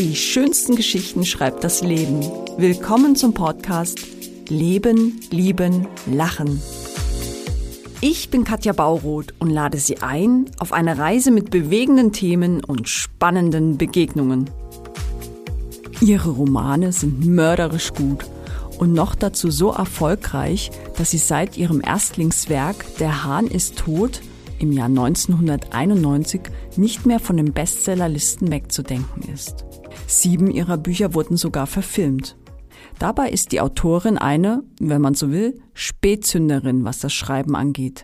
Die schönsten Geschichten schreibt das Leben. Willkommen zum Podcast Leben, Lieben, Lachen. Ich bin Katja Bauroth und lade Sie ein auf eine Reise mit bewegenden Themen und spannenden Begegnungen. Ihre Romane sind mörderisch gut und noch dazu so erfolgreich, dass sie seit ihrem Erstlingswerk Der Hahn ist tot im Jahr 1991 nicht mehr von den Bestsellerlisten wegzudenken ist. Sieben ihrer Bücher wurden sogar verfilmt. Dabei ist die Autorin eine, wenn man so will, Spätzünderin, was das Schreiben angeht.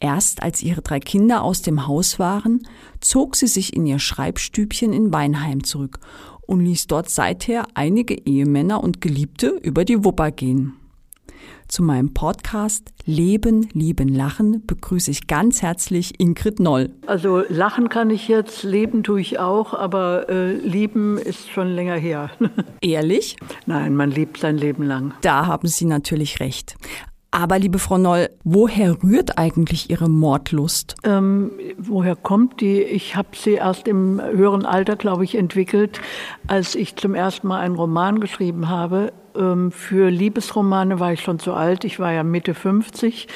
Erst als ihre drei Kinder aus dem Haus waren, zog sie sich in ihr Schreibstübchen in Weinheim zurück und ließ dort seither einige Ehemänner und Geliebte über die Wupper gehen. Zu meinem Podcast Leben, Lieben, Lachen begrüße ich ganz herzlich Ingrid Noll. Also lachen kann ich jetzt, leben tue ich auch, aber äh, lieben ist schon länger her. Ehrlich? Nein, man liebt sein Leben lang. Da haben Sie natürlich recht. Aber liebe Frau Noll, woher rührt eigentlich Ihre Mordlust? Ähm, woher kommt die? Ich habe sie erst im höheren Alter, glaube ich, entwickelt, als ich zum ersten Mal einen Roman geschrieben habe ähm, für Liebesromane war ich schon zu alt. Ich war ja Mitte 50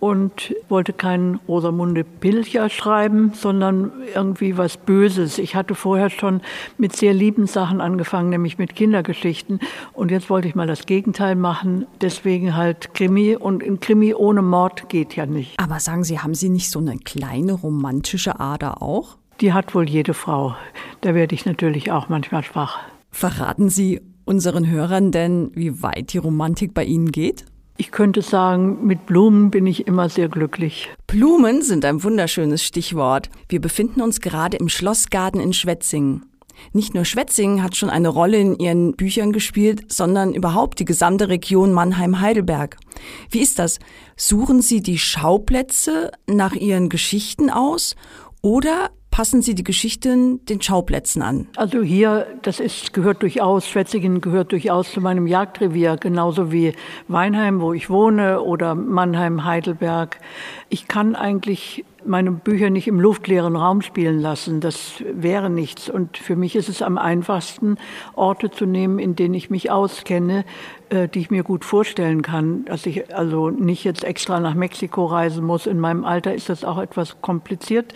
und wollte keinen Rosamunde Pilcher schreiben, sondern irgendwie was Böses. Ich hatte vorher schon mit sehr lieben Sachen angefangen, nämlich mit Kindergeschichten. Und jetzt wollte ich mal das Gegenteil machen. Deswegen halt Krimi. Und ein Krimi ohne Mord geht ja nicht. Aber sagen Sie, haben Sie nicht so eine kleine romantische Ader auch? Die hat wohl jede Frau. Da werde ich natürlich auch manchmal schwach. Verraten Sie unseren Hörern denn, wie weit die Romantik bei Ihnen geht? Ich könnte sagen, mit Blumen bin ich immer sehr glücklich. Blumen sind ein wunderschönes Stichwort. Wir befinden uns gerade im Schlossgarten in Schwetzingen. Nicht nur Schwetzingen hat schon eine Rolle in ihren Büchern gespielt, sondern überhaupt die gesamte Region Mannheim-Heidelberg. Wie ist das? Suchen Sie die Schauplätze nach Ihren Geschichten aus oder passen Sie die Geschichten den Schauplätzen an? Also hier, das ist, gehört durchaus, Schwetzingen gehört durchaus zu meinem Jagdrevier, genauso wie Weinheim, wo ich wohne, oder Mannheim, Heidelberg. Ich kann eigentlich meine Bücher nicht im luftleeren Raum spielen lassen. Das wäre nichts. Und für mich ist es am einfachsten, Orte zu nehmen, in denen ich mich auskenne, die ich mir gut vorstellen kann. Dass ich also nicht jetzt extra nach Mexiko reisen muss. In meinem Alter ist das auch etwas kompliziert.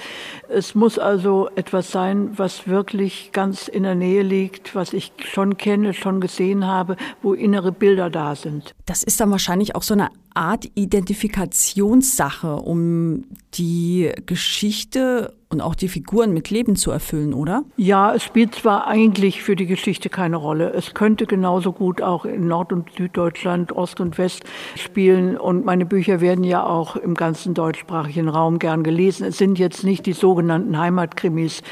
Es muss also etwas sein, was wirklich ganz in der Nähe liegt, was ich schon kenne, schon gesehen habe, wo innere Bilder da sind. Das ist dann wahrscheinlich auch so eine Art Identifikationssache, um die Geschichte und auch die Figuren mit Leben zu erfüllen, oder? Ja, es spielt zwar eigentlich für die Geschichte keine Rolle. Es könnte genauso gut auch in Nord- und Süddeutschland, Ost und West spielen. Und meine Bücher werden ja auch im ganzen deutschsprachigen Raum gern gelesen. Es sind jetzt nicht die sogenannten Heimatkrimis.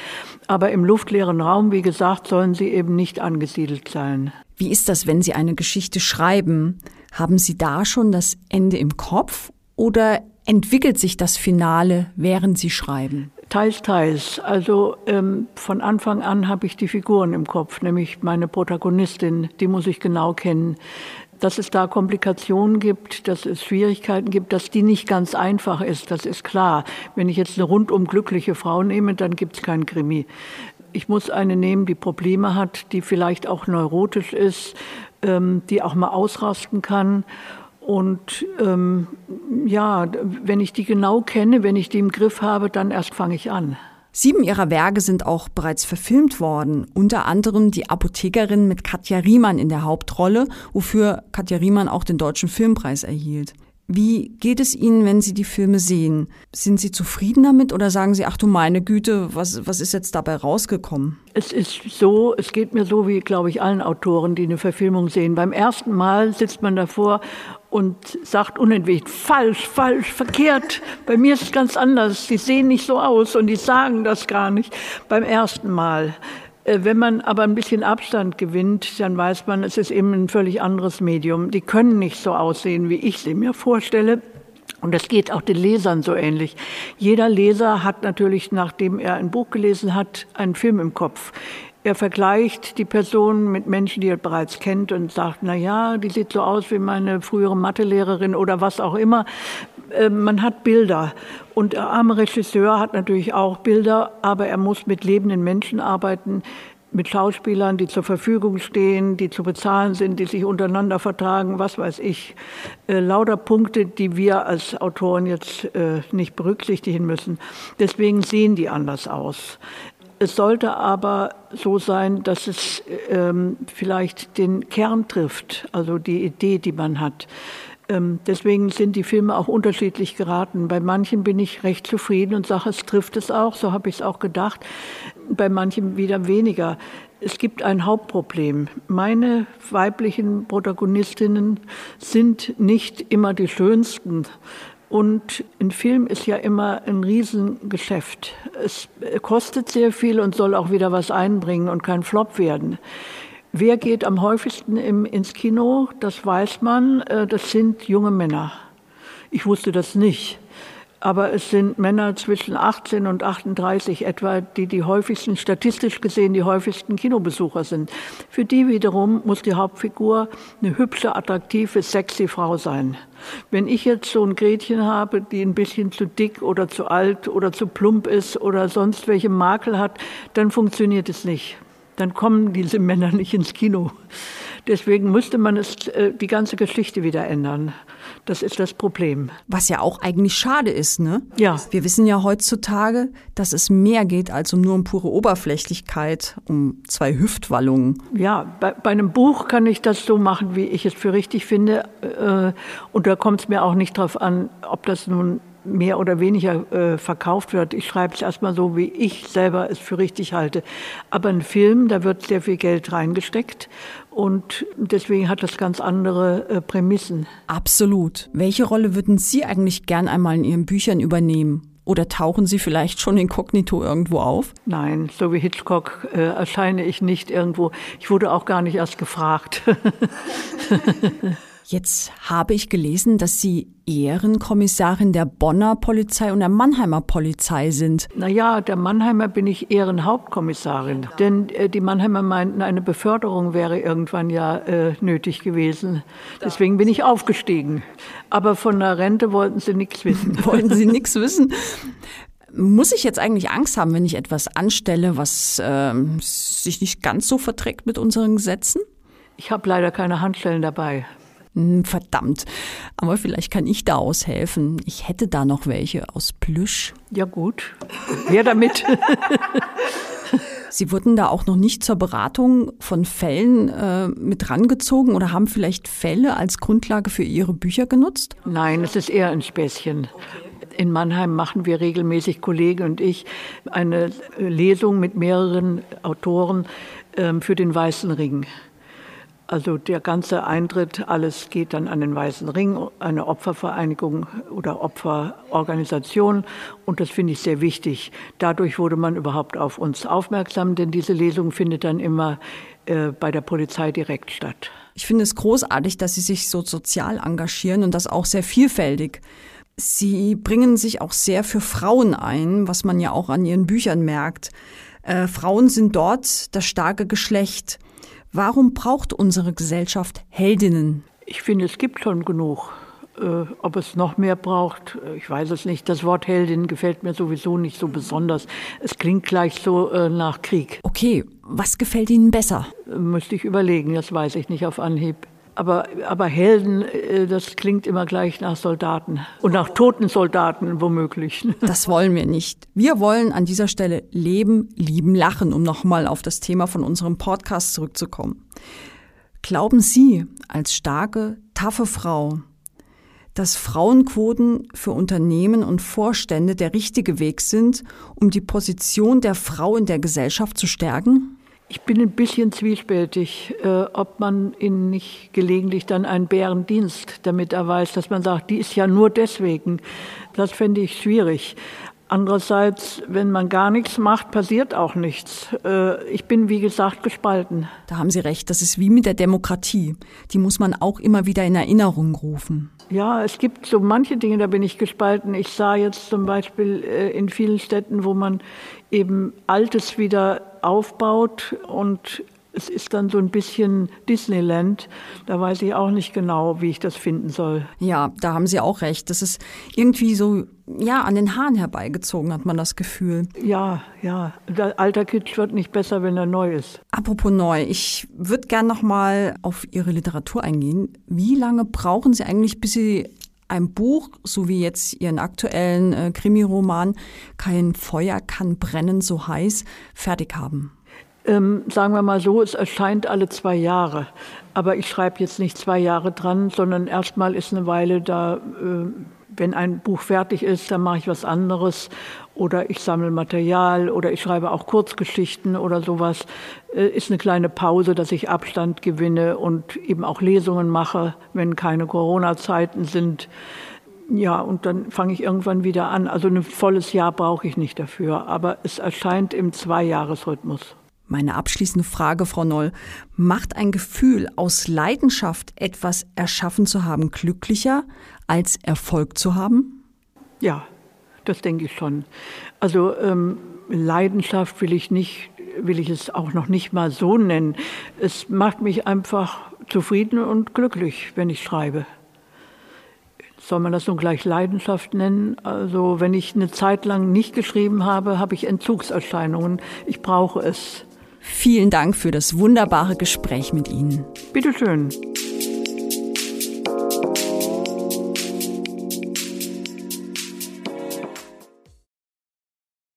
Aber im luftleeren Raum, wie gesagt, sollen sie eben nicht angesiedelt sein. Wie ist das, wenn Sie eine Geschichte schreiben? Haben Sie da schon das Ende im Kopf oder entwickelt sich das Finale, während Sie schreiben? Teils, teils. Also ähm, von Anfang an habe ich die Figuren im Kopf, nämlich meine Protagonistin, die muss ich genau kennen. Dass es da Komplikationen gibt, dass es Schwierigkeiten gibt, dass die nicht ganz einfach ist, das ist klar. Wenn ich jetzt eine rundum glückliche Frau nehme, dann gibt es kein Krimi. Ich muss eine nehmen, die Probleme hat, die vielleicht auch neurotisch ist, ähm, die auch mal ausrasten kann. Und ähm, ja, wenn ich die genau kenne, wenn ich die im Griff habe, dann erst fange ich an. Sieben ihrer Werke sind auch bereits verfilmt worden, unter anderem Die Apothekerin mit Katja Riemann in der Hauptrolle, wofür Katja Riemann auch den Deutschen Filmpreis erhielt. Wie geht es Ihnen, wenn Sie die Filme sehen? Sind Sie zufrieden damit oder sagen Sie, ach du meine Güte, was, was ist jetzt dabei rausgekommen? Es ist so, es geht mir so wie, glaube ich, allen Autoren, die eine Verfilmung sehen. Beim ersten Mal sitzt man davor und sagt unentwegt, falsch, falsch, verkehrt. Bei mir ist es ganz anders. Die sehen nicht so aus und die sagen das gar nicht beim ersten Mal. Äh, wenn man aber ein bisschen Abstand gewinnt, dann weiß man, es ist eben ein völlig anderes Medium. Die können nicht so aussehen, wie ich sie mir vorstelle. Und das geht auch den Lesern so ähnlich. Jeder Leser hat natürlich, nachdem er ein Buch gelesen hat, einen Film im Kopf. Er vergleicht die Person mit Menschen, die er bereits kennt und sagt, na ja, die sieht so aus wie meine frühere Mathelehrerin oder was auch immer. Äh, man hat Bilder. Und der arme Regisseur hat natürlich auch Bilder, aber er muss mit lebenden Menschen arbeiten, mit Schauspielern, die zur Verfügung stehen, die zu bezahlen sind, die sich untereinander vertragen, was weiß ich. Äh, lauter Punkte, die wir als Autoren jetzt äh, nicht berücksichtigen müssen. Deswegen sehen die anders aus. Es sollte aber so sein, dass es ähm, vielleicht den Kern trifft, also die Idee, die man hat. Ähm, deswegen sind die Filme auch unterschiedlich geraten. Bei manchen bin ich recht zufrieden und sage, es trifft es auch, so habe ich es auch gedacht. Bei manchen wieder weniger. Es gibt ein Hauptproblem. Meine weiblichen Protagonistinnen sind nicht immer die schönsten. Und ein Film ist ja immer ein Riesengeschäft. Es kostet sehr viel und soll auch wieder was einbringen und kein Flop werden. Wer geht am häufigsten im, ins Kino? Das weiß man. Äh, das sind junge Männer. Ich wusste das nicht. Aber es sind Männer zwischen 18 und 38 etwa, die die häufigsten, statistisch gesehen die häufigsten Kinobesucher sind. Für die wiederum muss die Hauptfigur eine hübsche, attraktive, sexy Frau sein. Wenn ich jetzt so ein Gretchen habe, die ein bisschen zu dick oder zu alt oder zu plump ist oder sonst welche Makel hat, dann funktioniert es nicht dann kommen diese Männer nicht ins Kino. Deswegen müsste man es, äh, die ganze Geschichte wieder ändern. Das ist das Problem. Was ja auch eigentlich schade ist, ne? Ja. Wir wissen ja heutzutage, dass es mehr geht als um nur um pure Oberflächlichkeit, um zwei Hüftwallungen. Ja, bei, bei einem Buch kann ich das so machen, wie ich es für richtig finde. Äh, und da kommt es mir auch nicht darauf an, ob das nun mehr oder weniger äh, verkauft wird. Ich schreibe es erstmal so, wie ich selber es für richtig halte. Aber ein Film, da wird sehr viel Geld reingesteckt und deswegen hat das ganz andere äh, Prämissen. Absolut. Welche Rolle würden Sie eigentlich gern einmal in Ihren Büchern übernehmen? Oder tauchen Sie vielleicht schon inkognito irgendwo auf? Nein, so wie Hitchcock äh, erscheine ich nicht irgendwo. Ich wurde auch gar nicht erst gefragt. Jetzt habe ich gelesen, dass Sie Ehrenkommissarin der Bonner Polizei und der Mannheimer Polizei sind. Naja, der Mannheimer bin ich Ehrenhauptkommissarin. Denn äh, die Mannheimer meinten, eine Beförderung wäre irgendwann ja äh, nötig gewesen. Deswegen bin ich aufgestiegen. Aber von der Rente wollten sie nichts wissen. wollten sie nichts wissen? Muss ich jetzt eigentlich Angst haben, wenn ich etwas anstelle, was äh, sich nicht ganz so verträgt mit unseren Gesetzen? Ich habe leider keine Handstellen dabei. Hm, verdammt. Aber vielleicht kann ich da aushelfen. Ich hätte da noch welche aus Plüsch. Ja gut. Wer damit? Sie wurden da auch noch nicht zur Beratung von Fällen äh, mit rangezogen oder haben vielleicht Fälle als Grundlage für Ihre Bücher genutzt? Nein, es ist eher ein Späßchen. In Mannheim machen wir regelmäßig, Kollege und ich, eine Lesung mit mehreren Autoren ähm, für den Weißen Ring. Also der ganze Eintritt, alles geht dann an den Weißen Ring, eine Opfervereinigung oder Opferorganisation. Und das finde ich sehr wichtig. Dadurch wurde man überhaupt auf uns aufmerksam, denn diese Lesung findet dann immer äh, bei der Polizei direkt statt. Ich finde es großartig, dass Sie sich so sozial engagieren und das auch sehr vielfältig. Sie bringen sich auch sehr für Frauen ein, was man ja auch an Ihren Büchern merkt. Äh, Frauen sind dort das starke Geschlecht. Warum braucht unsere Gesellschaft Heldinnen? Ich finde, es gibt schon genug. Äh, ob es noch mehr braucht, äh, ich weiß es nicht. Das Wort Heldin gefällt mir sowieso nicht so besonders. Es klingt gleich so äh, nach Krieg. Okay, was gefällt Ihnen besser? Müsste ich überlegen, das weiß ich nicht auf Anhieb. Aber, aber Helden, äh, das klingt immer gleich nach Soldaten und nach toten Soldaten womöglich. Das wollen wir nicht. Wir wollen an dieser Stelle leben, lieben, lachen, um nochmal auf das Thema von unserem Podcast zurückzukommen. Glauben Sie als starke, taffe Frau, dass Frauenquoten für Unternehmen und Vorstände der richtige Weg sind, um die Position der Frau in der Gesellschaft zu stärken? Ich bin ein bisschen zwiespältig, äh, ob man ihnen nicht gelegentlich dann einen Bärendienst damit erweist, dass man sagt, die ist ja nur deswegen. Das fände ich schwierig. Andererseits, wenn man gar nichts macht, passiert auch nichts. Äh, ich bin, wie gesagt, gespalten. Da haben Sie recht. Das ist wie mit der Demokratie. Die muss man auch immer wieder in Erinnerung rufen. Ja, es gibt so manche Dinge, da bin ich gespalten. Ich sah jetzt zum Beispiel äh, in vielen Städten, wo man eben Altes wieder aufbaut und es ist dann so ein bisschen Disneyland. Da weiß ich auch nicht genau, wie ich das finden soll. Ja, da haben Sie auch recht. Das ist irgendwie so, ja, an den Haaren herbeigezogen, hat man das Gefühl. Ja, ja. Der alter Kitsch wird nicht besser, wenn er neu ist. Apropos neu, ich würde gern noch mal auf Ihre Literatur eingehen. Wie lange brauchen Sie eigentlich, bis Sie ein Buch, so wie jetzt Ihren aktuellen äh, Krimiroman Kein Feuer kann brennen, so heiß, fertig haben? Ähm, sagen wir mal so, es erscheint alle zwei Jahre. Aber ich schreibe jetzt nicht zwei Jahre dran, sondern erstmal ist eine Weile da, äh, wenn ein Buch fertig ist, dann mache ich was anderes oder ich sammle Material oder ich schreibe auch Kurzgeschichten oder sowas. Äh, ist eine kleine Pause, dass ich Abstand gewinne und eben auch Lesungen mache, wenn keine Corona-Zeiten sind. Ja, und dann fange ich irgendwann wieder an. Also ein volles Jahr brauche ich nicht dafür, aber es erscheint im Zweijahresrhythmus. Meine abschließende Frage, Frau Noll. Macht ein Gefühl, aus Leidenschaft etwas erschaffen zu haben, glücklicher, als Erfolg zu haben? Ja, das denke ich schon. Also ähm, Leidenschaft will ich nicht, will ich es auch noch nicht mal so nennen. Es macht mich einfach zufrieden und glücklich, wenn ich schreibe. Soll man das nun gleich Leidenschaft nennen? Also wenn ich eine Zeit lang nicht geschrieben habe, habe ich Entzugserscheinungen. Ich brauche es. Vielen Dank für das wunderbare Gespräch mit Ihnen. Bitteschön. schön.